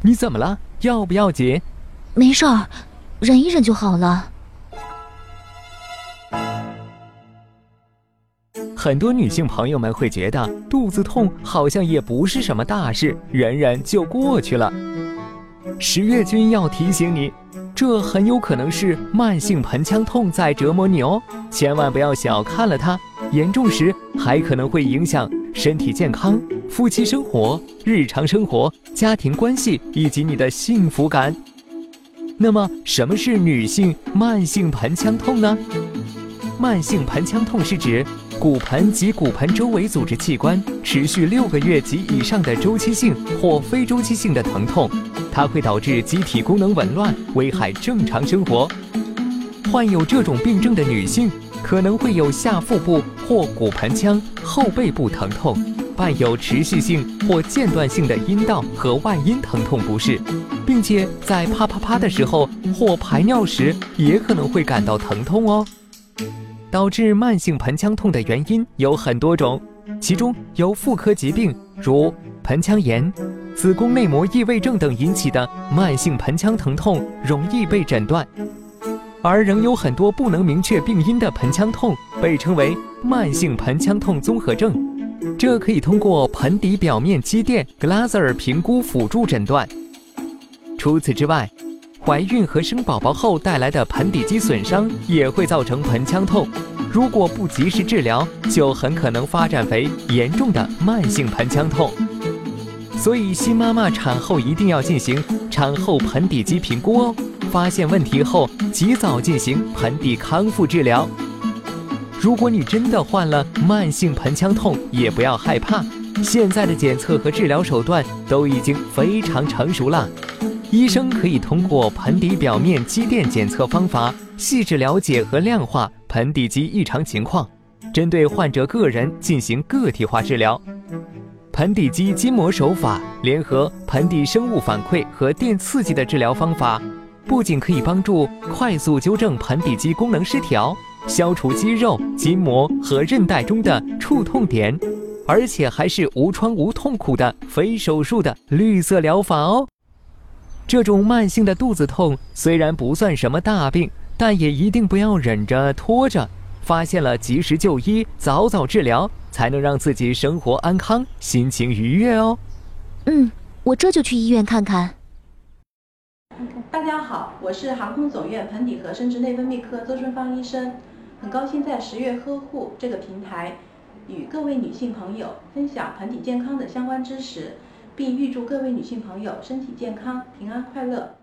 你怎么了？要不要紧？没事儿，忍一忍就好了。很多女性朋友们会觉得肚子痛好像也不是什么大事，忍忍就过去了。十月君要提醒你，这很有可能是慢性盆腔痛在折磨你哦，千万不要小看了它，严重时还可能会影响身体健康、夫妻生活、日常生活、家庭关系以及你的幸福感。那么，什么是女性慢性盆腔痛呢？慢性盆腔痛是指骨盆及骨盆周围组织器官持续六个月及以上的周期性或非周期性的疼痛，它会导致机体功能紊乱，危害正常生活。患有这种病症的女性可能会有下腹部或骨盆腔后背部疼痛，伴有持续性或间断性的阴道和外阴疼痛不适，并且在啪啪啪的时候或排尿时也可能会感到疼痛哦。导致慢性盆腔痛的原因有很多种，其中由妇科疾病如盆腔炎、子宫内膜异位症等引起的慢性盆腔疼痛容易被诊断，而仍有很多不能明确病因的盆腔痛被称为慢性盆腔痛综合症，这可以通过盆底表面肌电 （Glaser） 评估辅助诊断。除此之外，怀孕和生宝宝后带来的盆底肌损伤也会造成盆腔痛，如果不及时治疗，就很可能发展为严重的慢性盆腔痛。所以，新妈妈产后一定要进行产后盆底肌评估哦，发现问题后及早进行盆底康复治疗。如果你真的患了慢性盆腔痛，也不要害怕，现在的检测和治疗手段都已经非常成熟了。医生可以通过盆底表面肌电检测方法，细致了解和量化盆底肌异常情况，针对患者个人进行个体化治疗。盆底肌筋膜手法联合盆底生物反馈和电刺激的治疗方法，不仅可以帮助快速纠正盆底肌功能失调，消除肌肉、筋膜和韧带中的触痛点，而且还是无创无痛苦的非手术的绿色疗法哦。这种慢性的肚子痛虽然不算什么大病，但也一定不要忍着拖着，发现了及时就医，早早治疗，才能让自己生活安康，心情愉悦哦。嗯，我这就去医院看看。大家好，我是航空总院盆底和生殖内分泌科周春芳医生，很高兴在十月呵护这个平台，与各位女性朋友分享盆底健康的相关知识。并预祝各位女性朋友身体健康、平安快乐。